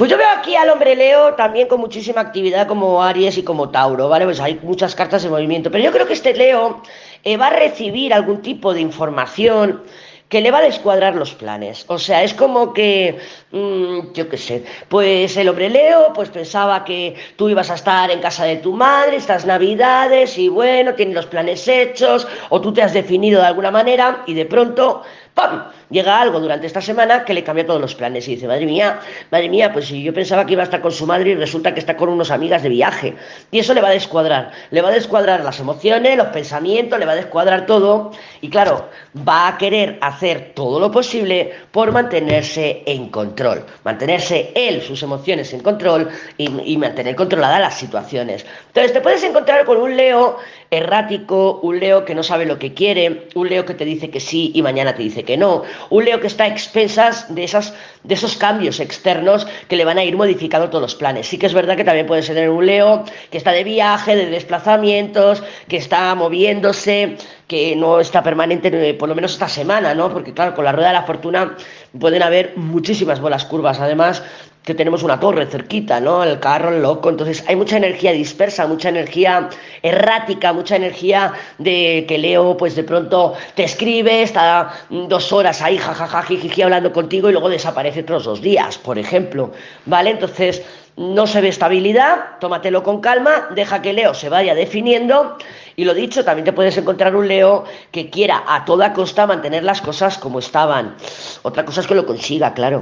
Pues yo veo aquí al hombre Leo también con muchísima actividad como Aries y como Tauro, ¿vale? Pues hay muchas cartas en movimiento, pero yo creo que este Leo eh, va a recibir algún tipo de información que le va a descuadrar los planes. O sea, es como que, mmm, yo qué sé, pues el hombre Leo pues pensaba que tú ibas a estar en casa de tu madre estas navidades y bueno, tiene los planes hechos o tú te has definido de alguna manera y de pronto ¡pam! Llega algo durante esta semana que le cambia todos los planes y dice, madre mía, madre mía, pues si yo pensaba que iba a estar con su madre y resulta que está con unos amigas de viaje. Y eso le va a descuadrar, le va a descuadrar las emociones, los pensamientos, le va a descuadrar todo. Y claro, va a querer hacer todo lo posible por mantenerse en control, mantenerse él, sus emociones en control y, y mantener controladas las situaciones. Entonces te puedes encontrar con un Leo errático, un Leo que no sabe lo que quiere, un Leo que te dice que sí y mañana te dice que no, un Leo que está a expensas de, esas, de esos cambios externos que le van a ir modificando todos los planes. Sí que es verdad que también puede ser un Leo que está de viaje, de desplazamientos, que está moviéndose, que no está permanente eh, por lo menos esta semana, ¿no? Porque claro, con la rueda de la fortuna pueden haber muchísimas bolas curvas. Además, que tenemos una torre cerquita, ¿no? El carro, el loco. Entonces hay mucha energía dispersa, mucha energía errática, mucha energía de que Leo, pues de pronto te escribe, está dos horas ahí, jajaja, jiji, hablando contigo y luego desaparece otros dos días, por ejemplo. ¿Vale? Entonces no se ve estabilidad, tómatelo con calma, deja que Leo se vaya definiendo y lo dicho, también te puedes encontrar un Leo que quiera a toda costa mantener las cosas como estaban. Otra cosa es que lo consiga, claro.